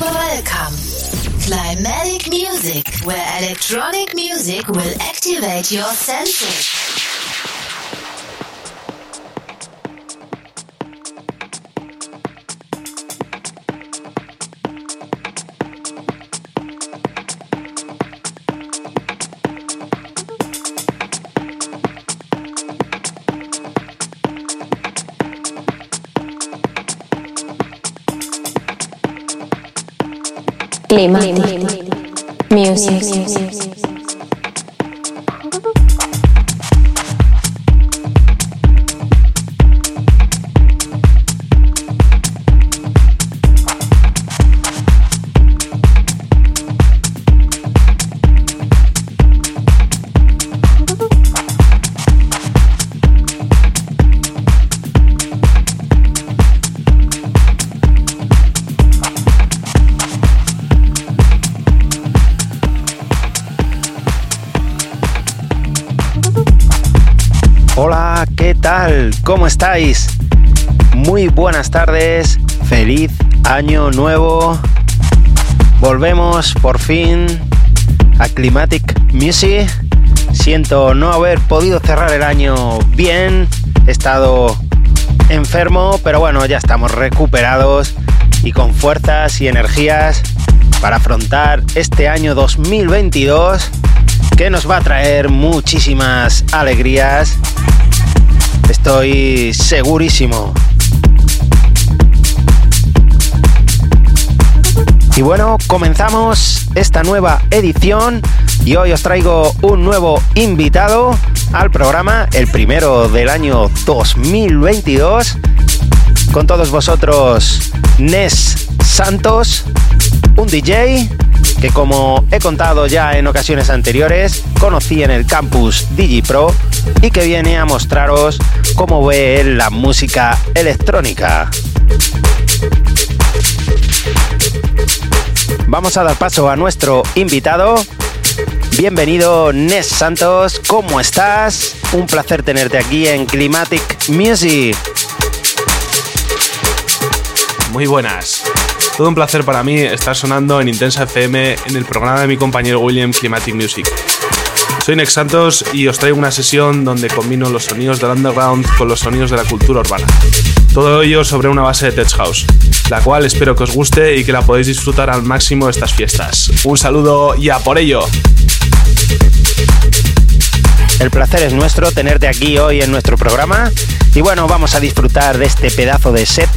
Welcome. Climatic music, where electronic music will activate your senses. Climatic Music. ¿Cómo estáis? Muy buenas tardes, feliz año nuevo. Volvemos por fin a Climatic Music. Siento no haber podido cerrar el año bien, he estado enfermo, pero bueno, ya estamos recuperados y con fuerzas y energías para afrontar este año 2022 que nos va a traer muchísimas alegrías. Estoy segurísimo. Y bueno, comenzamos esta nueva edición y hoy os traigo un nuevo invitado al programa, el primero del año 2022. Con todos vosotros, Nes Santos, un DJ que como he contado ya en ocasiones anteriores, conocí en el campus DigiPro y que viene a mostraros cómo ve él la música electrónica. Vamos a dar paso a nuestro invitado. Bienvenido Nes Santos, ¿cómo estás? Un placer tenerte aquí en Climatic Music. Muy buenas. Todo un placer para mí estar sonando en Intensa FM en el programa de mi compañero William Climatic Music. Soy Nex Santos y os traigo una sesión donde combino los sonidos del underground con los sonidos de la cultura urbana. Todo ello sobre una base de Tech House, la cual espero que os guste y que la podéis disfrutar al máximo estas fiestas. Un saludo y a por ello. El placer es nuestro tenerte aquí hoy en nuestro programa. Y bueno, vamos a disfrutar de este pedazo de set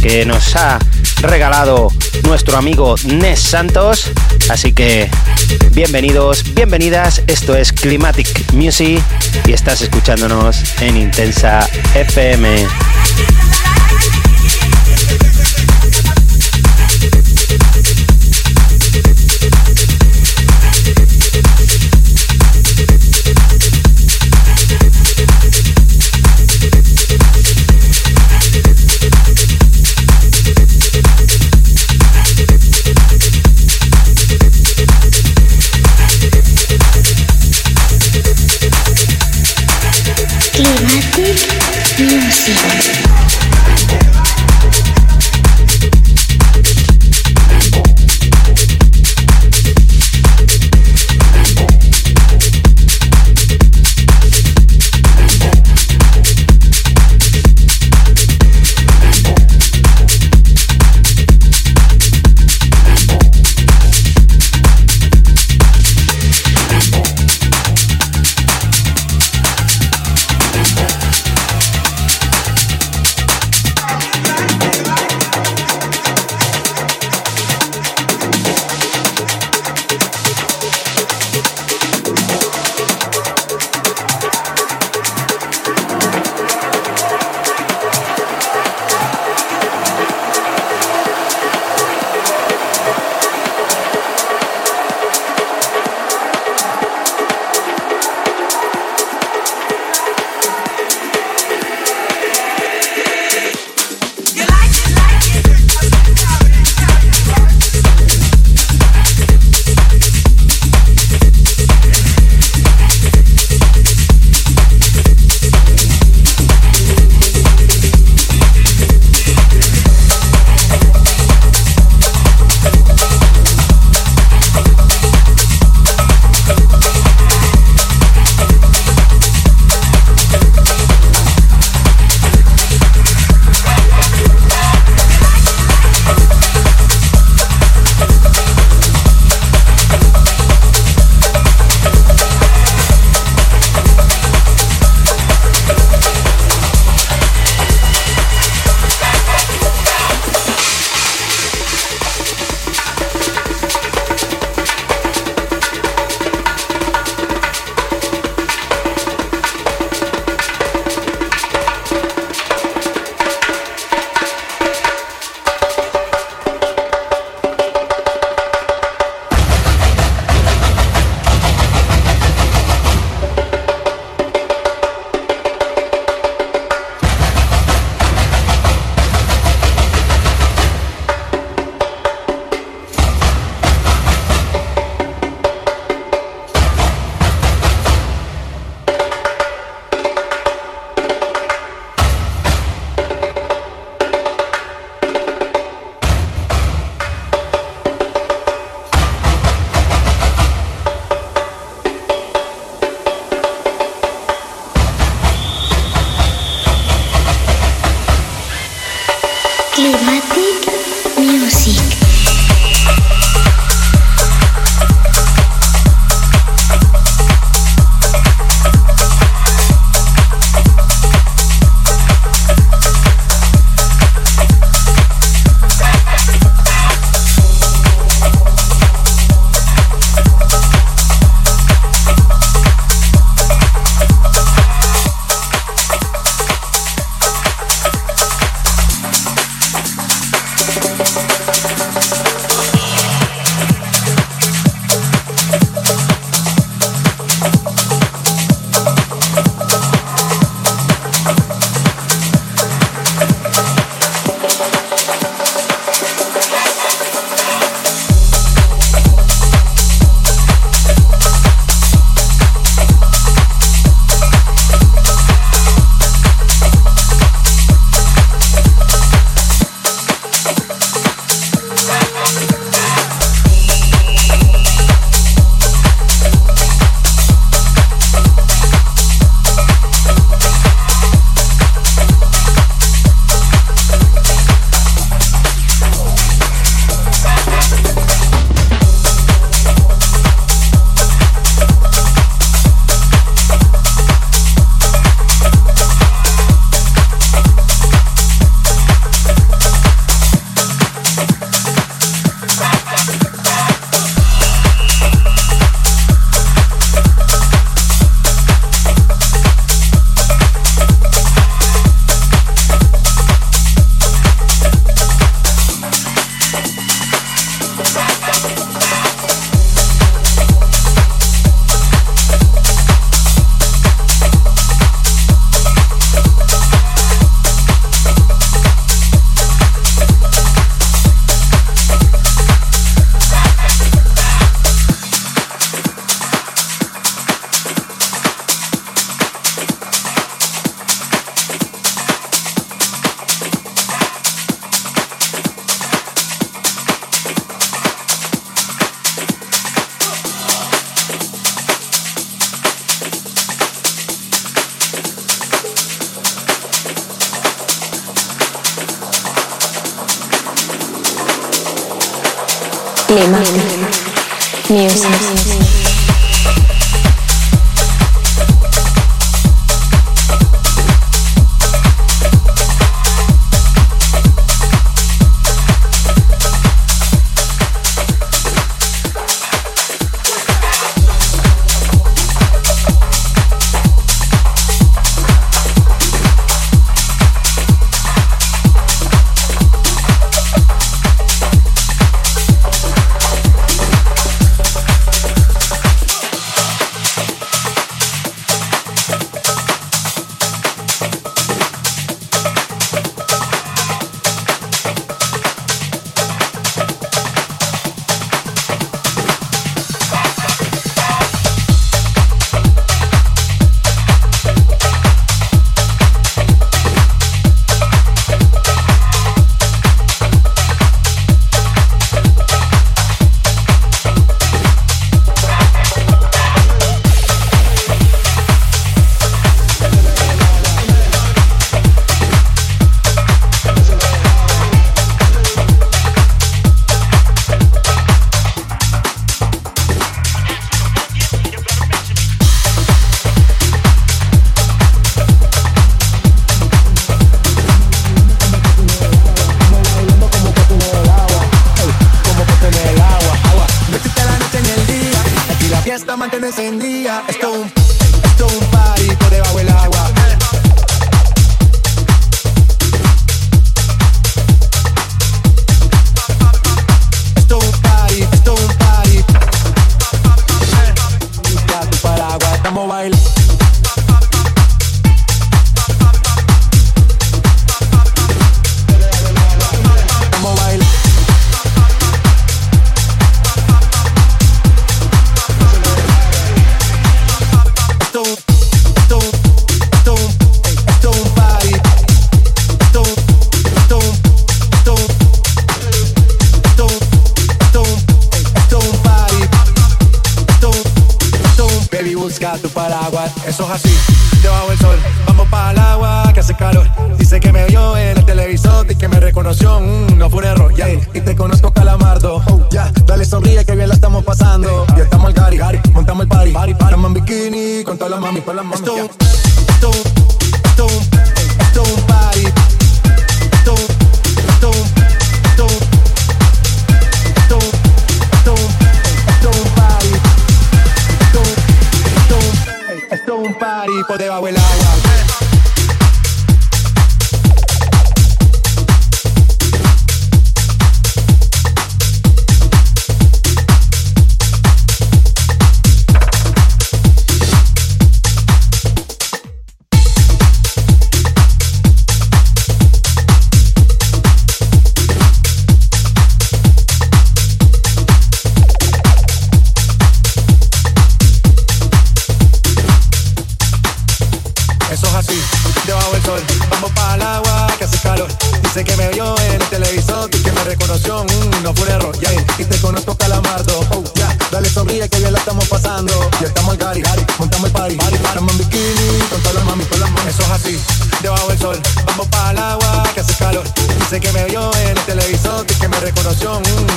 que nos ha regalado nuestro amigo Nes Santos. Así que bienvenidos, bienvenidas. Esto es Climatic Music y estás escuchándonos en Intensa FM. Climatic Music.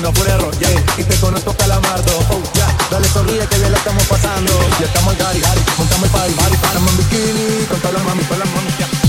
no fue error, yeah. Y te conozco calamardo, oh ya. Yeah. Dale sonríe que bien la estamos pasando. Ya estamos en Gary, Gary, montamos el party, party, party. Estamos en bikini, con todas las mami, con las mami, yeah.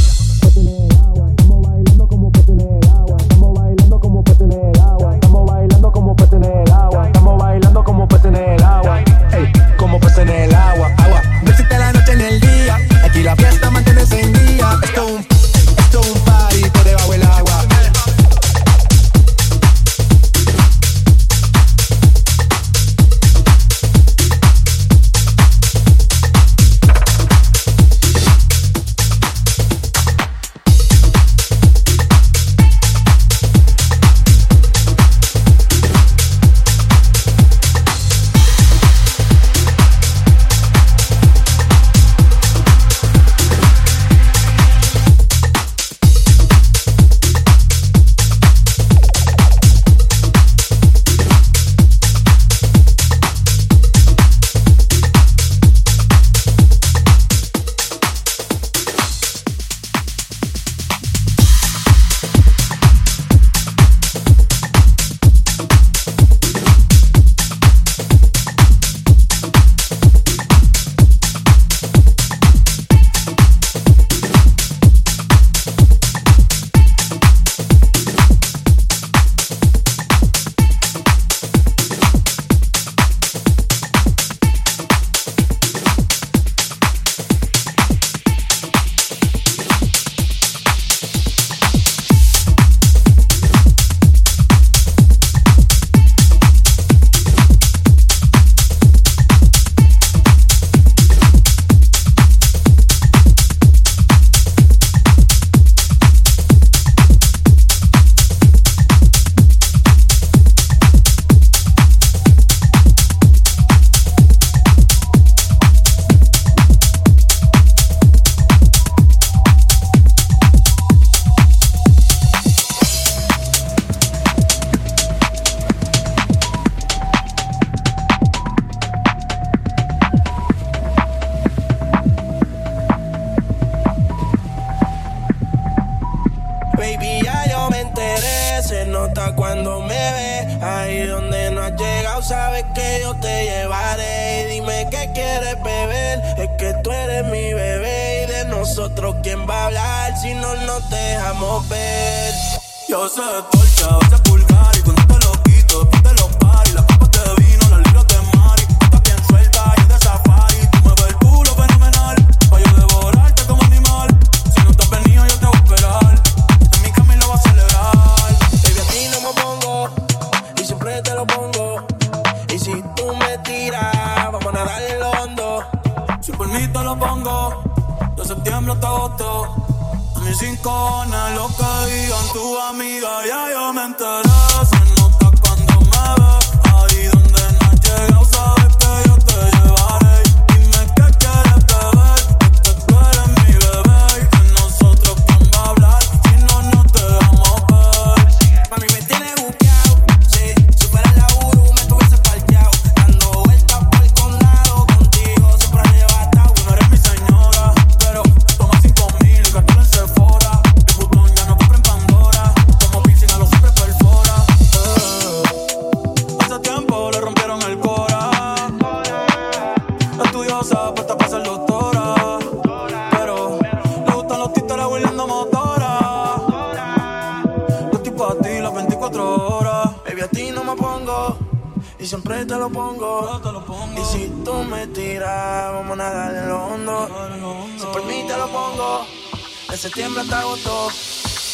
septiembre hasta agosto.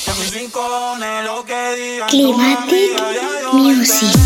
En mis rincones lo que digan. Climatic Music.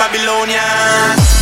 Babylonia.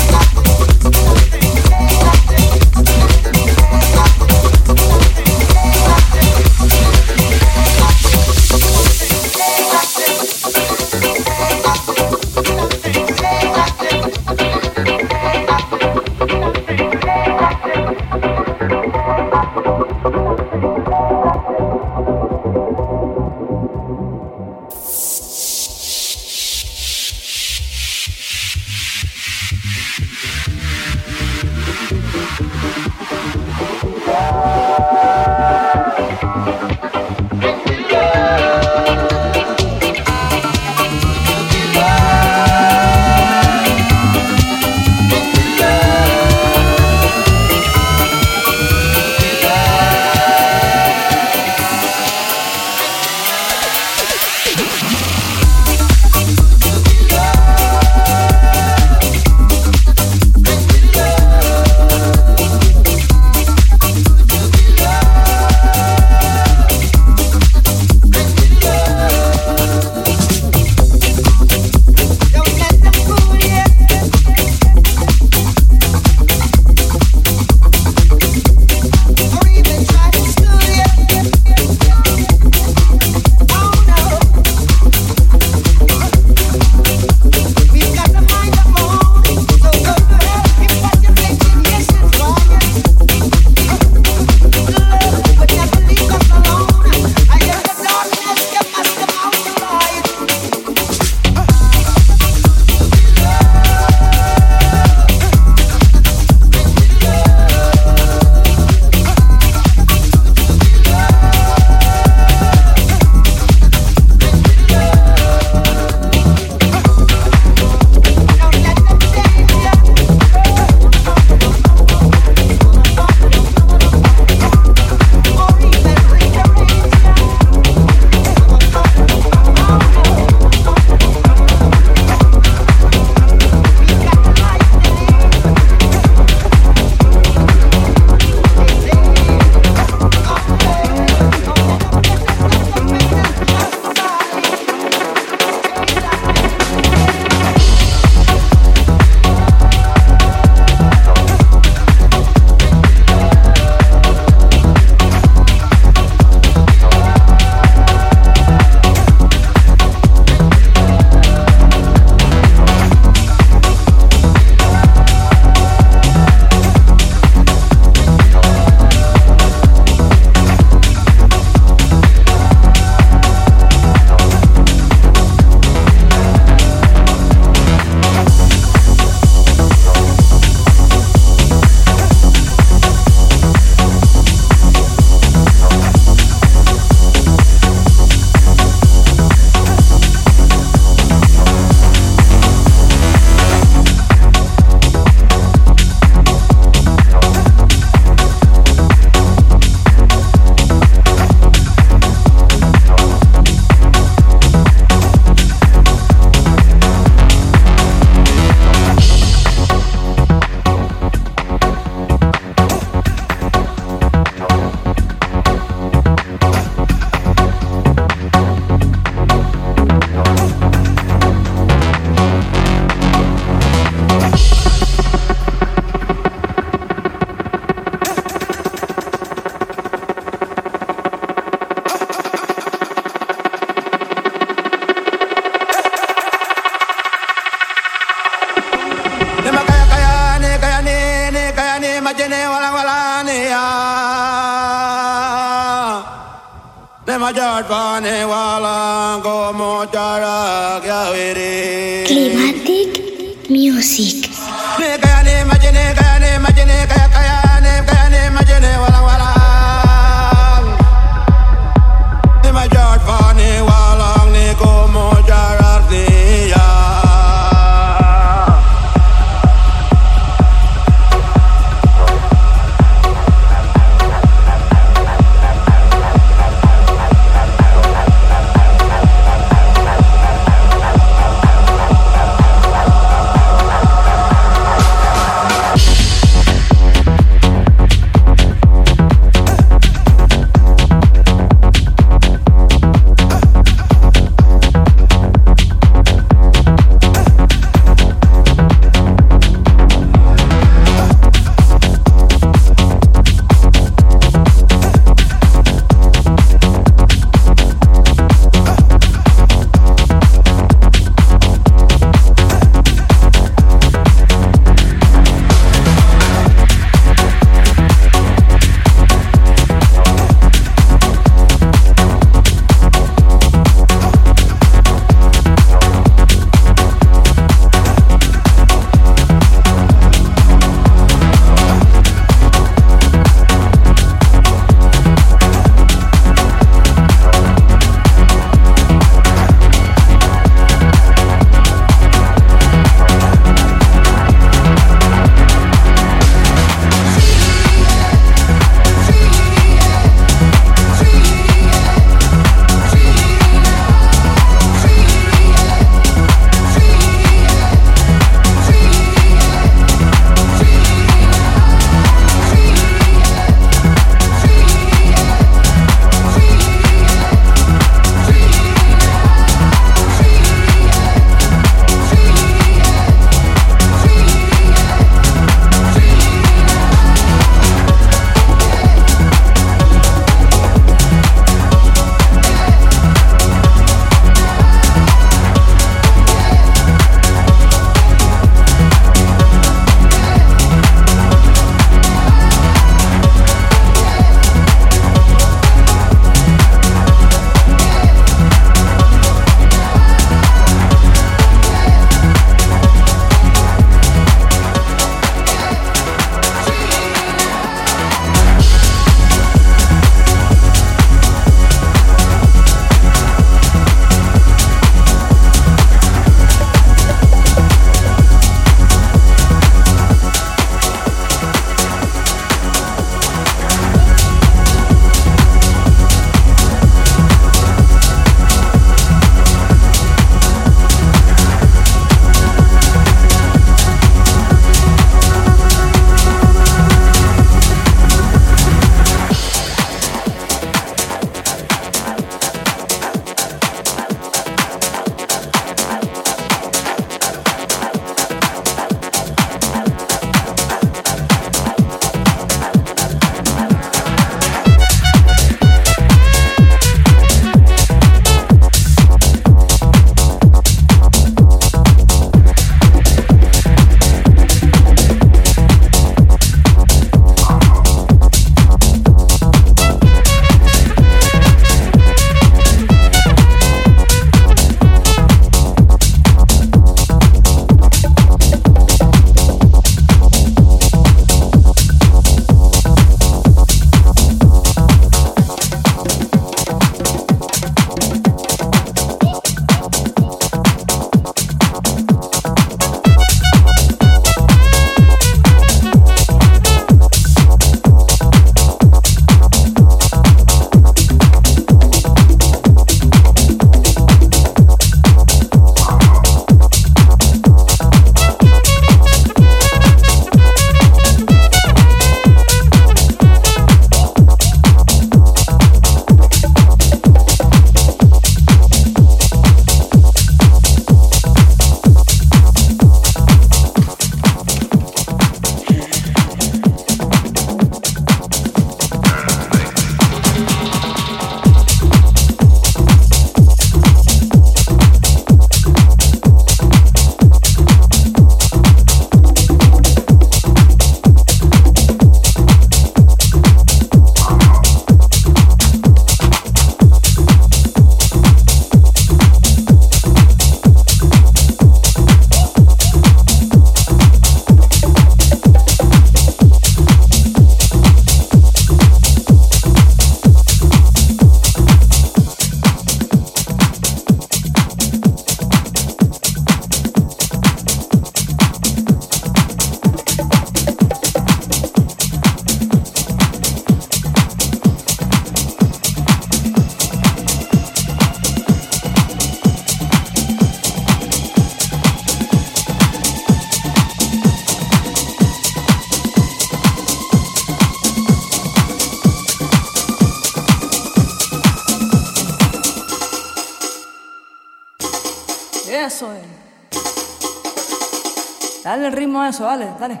Eso, dale, dale.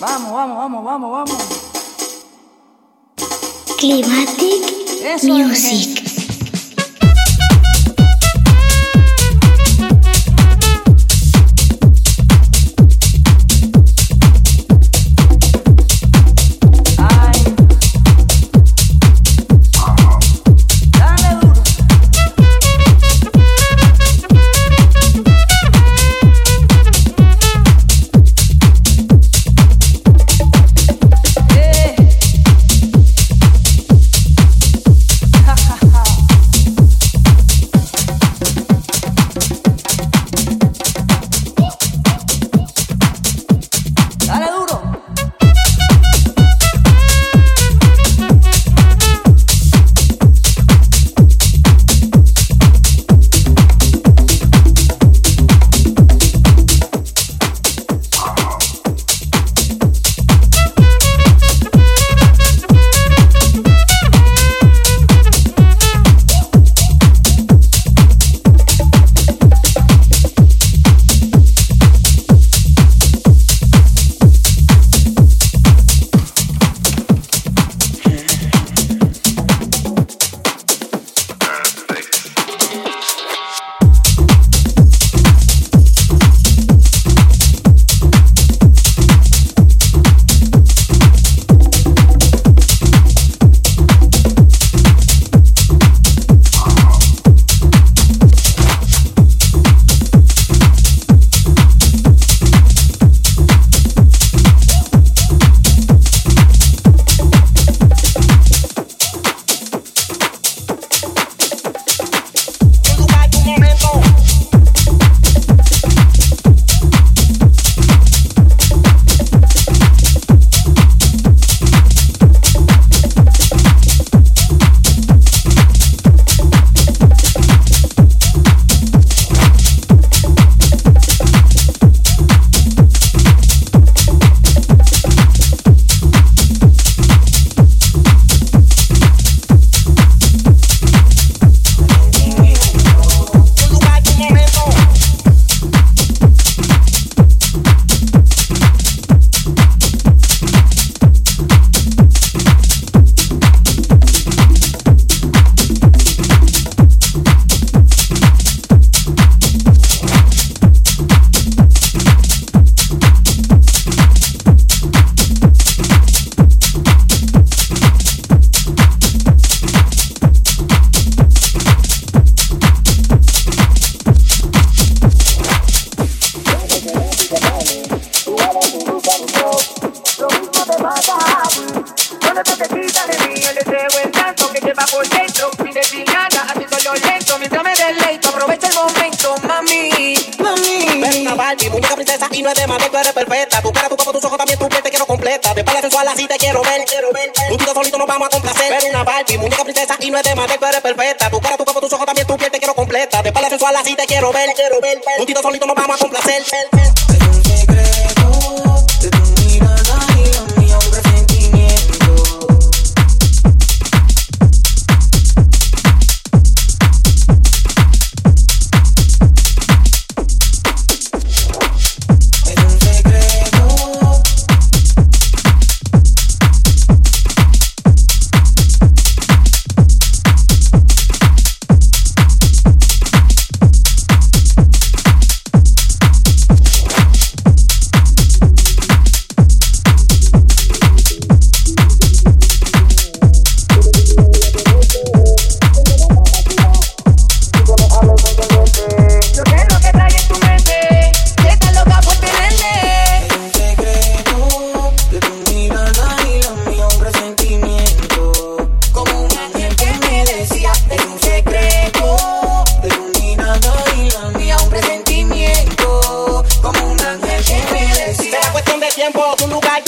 Vamos, vamos, vamos, vamos, vamos. Climatic Music.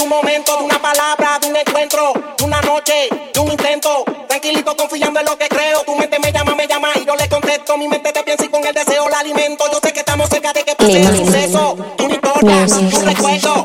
un momento, de una palabra, de un encuentro, de una noche, de un intento. Tranquilito, confiando en lo que creo. Tu mente me llama, me llama y yo le contesto. Mi mente te piensa y con el deseo la alimento. Yo sé que estamos cerca de que pase el suceso. Tú no importas, tu recuerdo.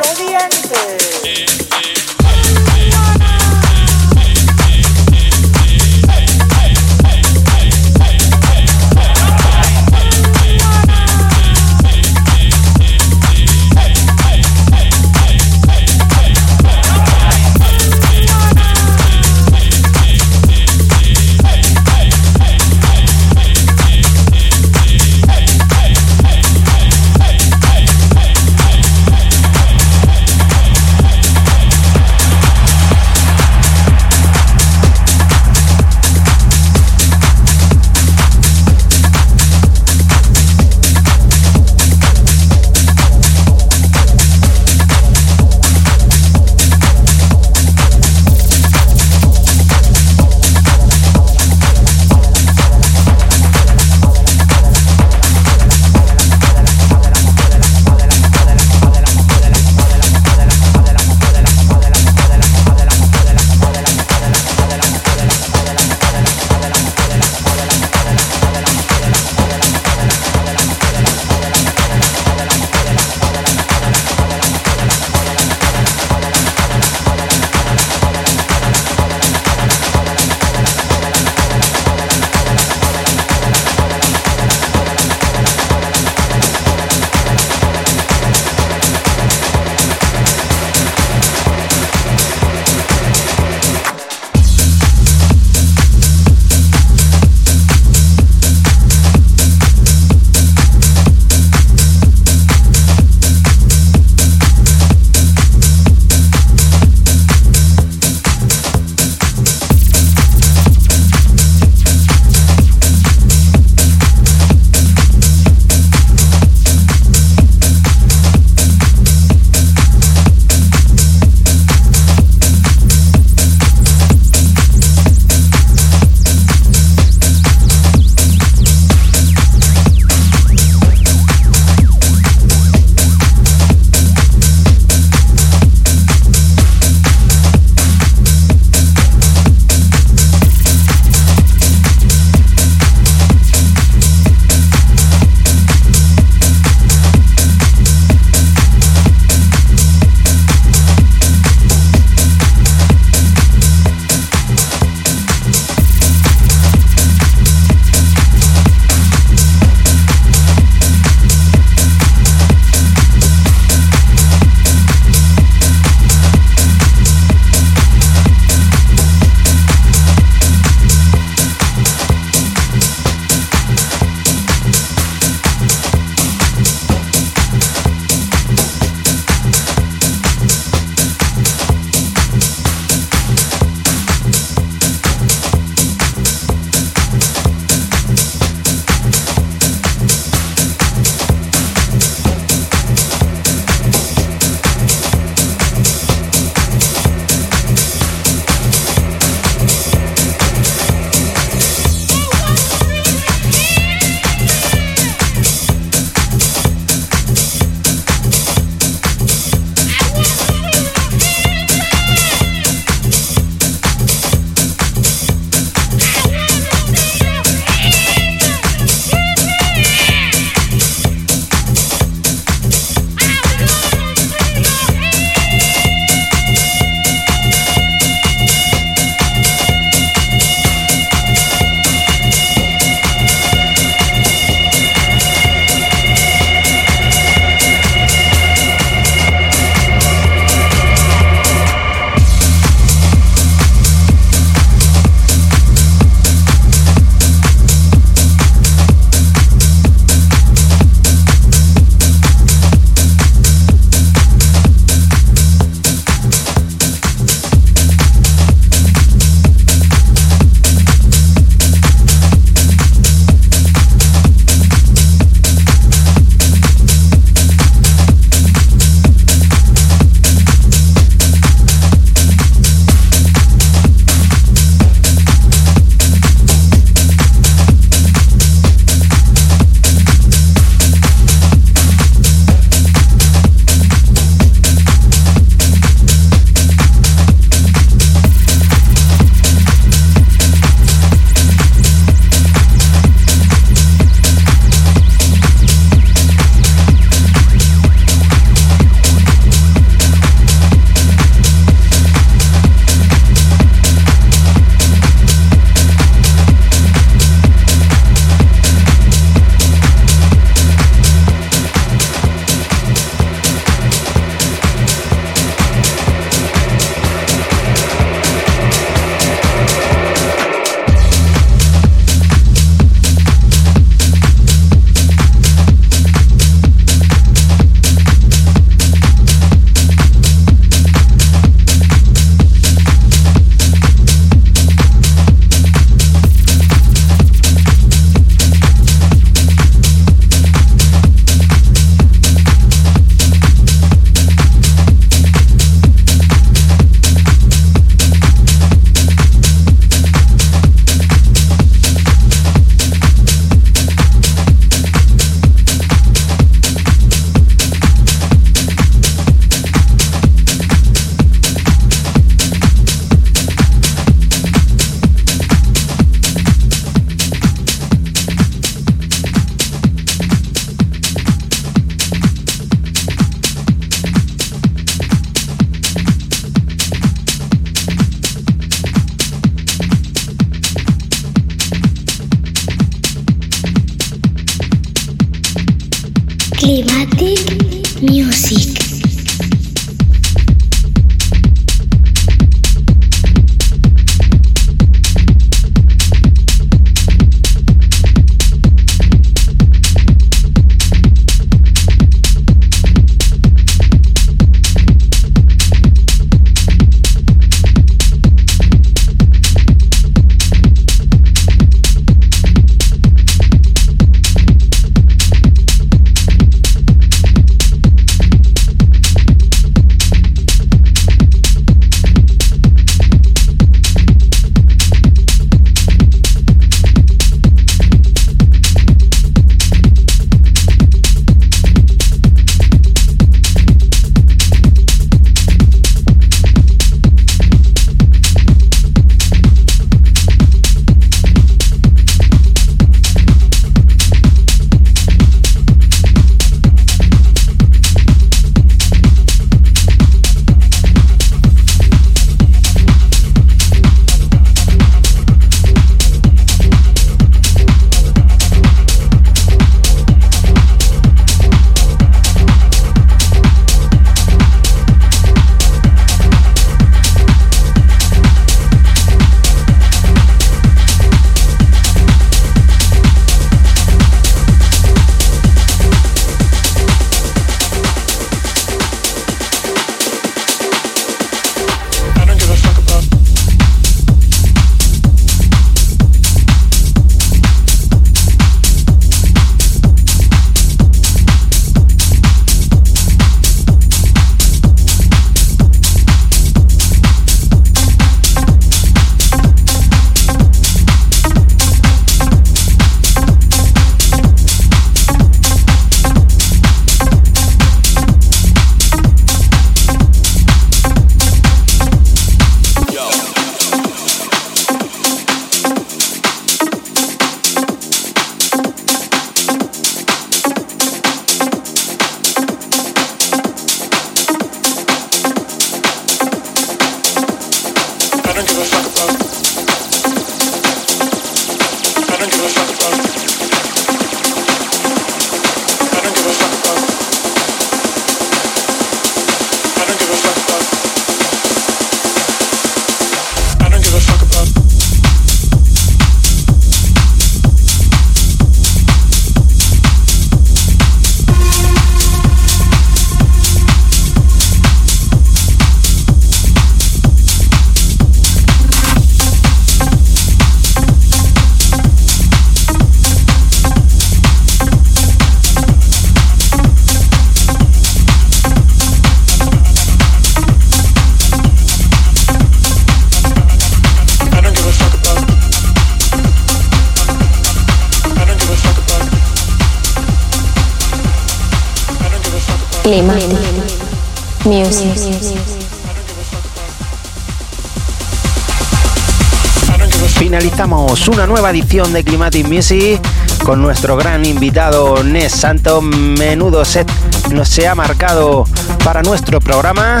Finalizamos una nueva edición de Climatic Music con nuestro gran invitado Nes Santo. Menudo set nos se ha marcado para nuestro programa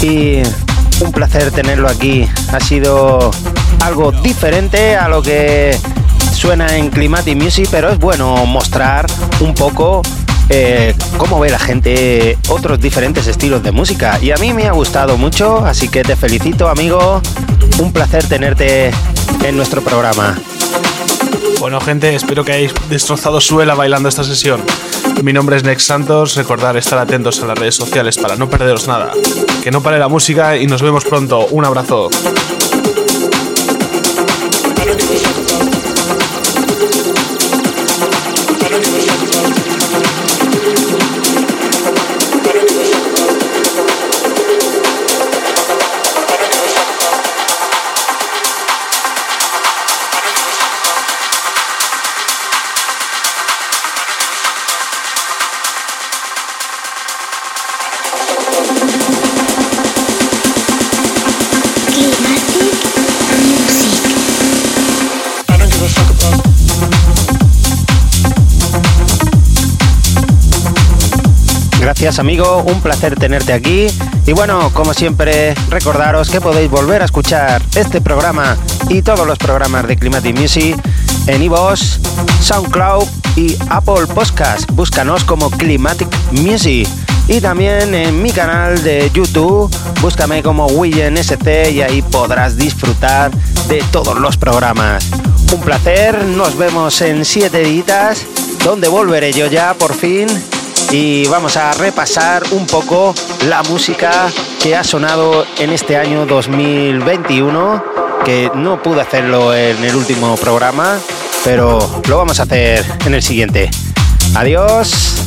y un placer tenerlo aquí. Ha sido algo diferente a lo que suena en Climatic Music, pero es bueno mostrar un poco eh, cómo ve la gente otros diferentes estilos de música. Y a mí me ha gustado mucho, así que te felicito amigo. Un placer tenerte en nuestro programa. Bueno gente, espero que hayáis destrozado suela bailando esta sesión. Mi nombre es Nex Santos, recordar estar atentos a las redes sociales para no perderos nada. Que no pare la música y nos vemos pronto. Un abrazo. Amigo, un placer tenerte aquí. Y bueno, como siempre, recordaros que podéis volver a escuchar este programa y todos los programas de Climatic Music en iVoox, SoundCloud y Apple Podcast. Búscanos como Climatic Music. Y también en mi canal de YouTube, búscame como William y ahí podrás disfrutar de todos los programas. Un placer, nos vemos en siete días, donde volveré yo ya por fin y vamos a repasar un poco la música que ha sonado en este año 2021, que no pude hacerlo en el último programa, pero lo vamos a hacer en el siguiente. Adiós.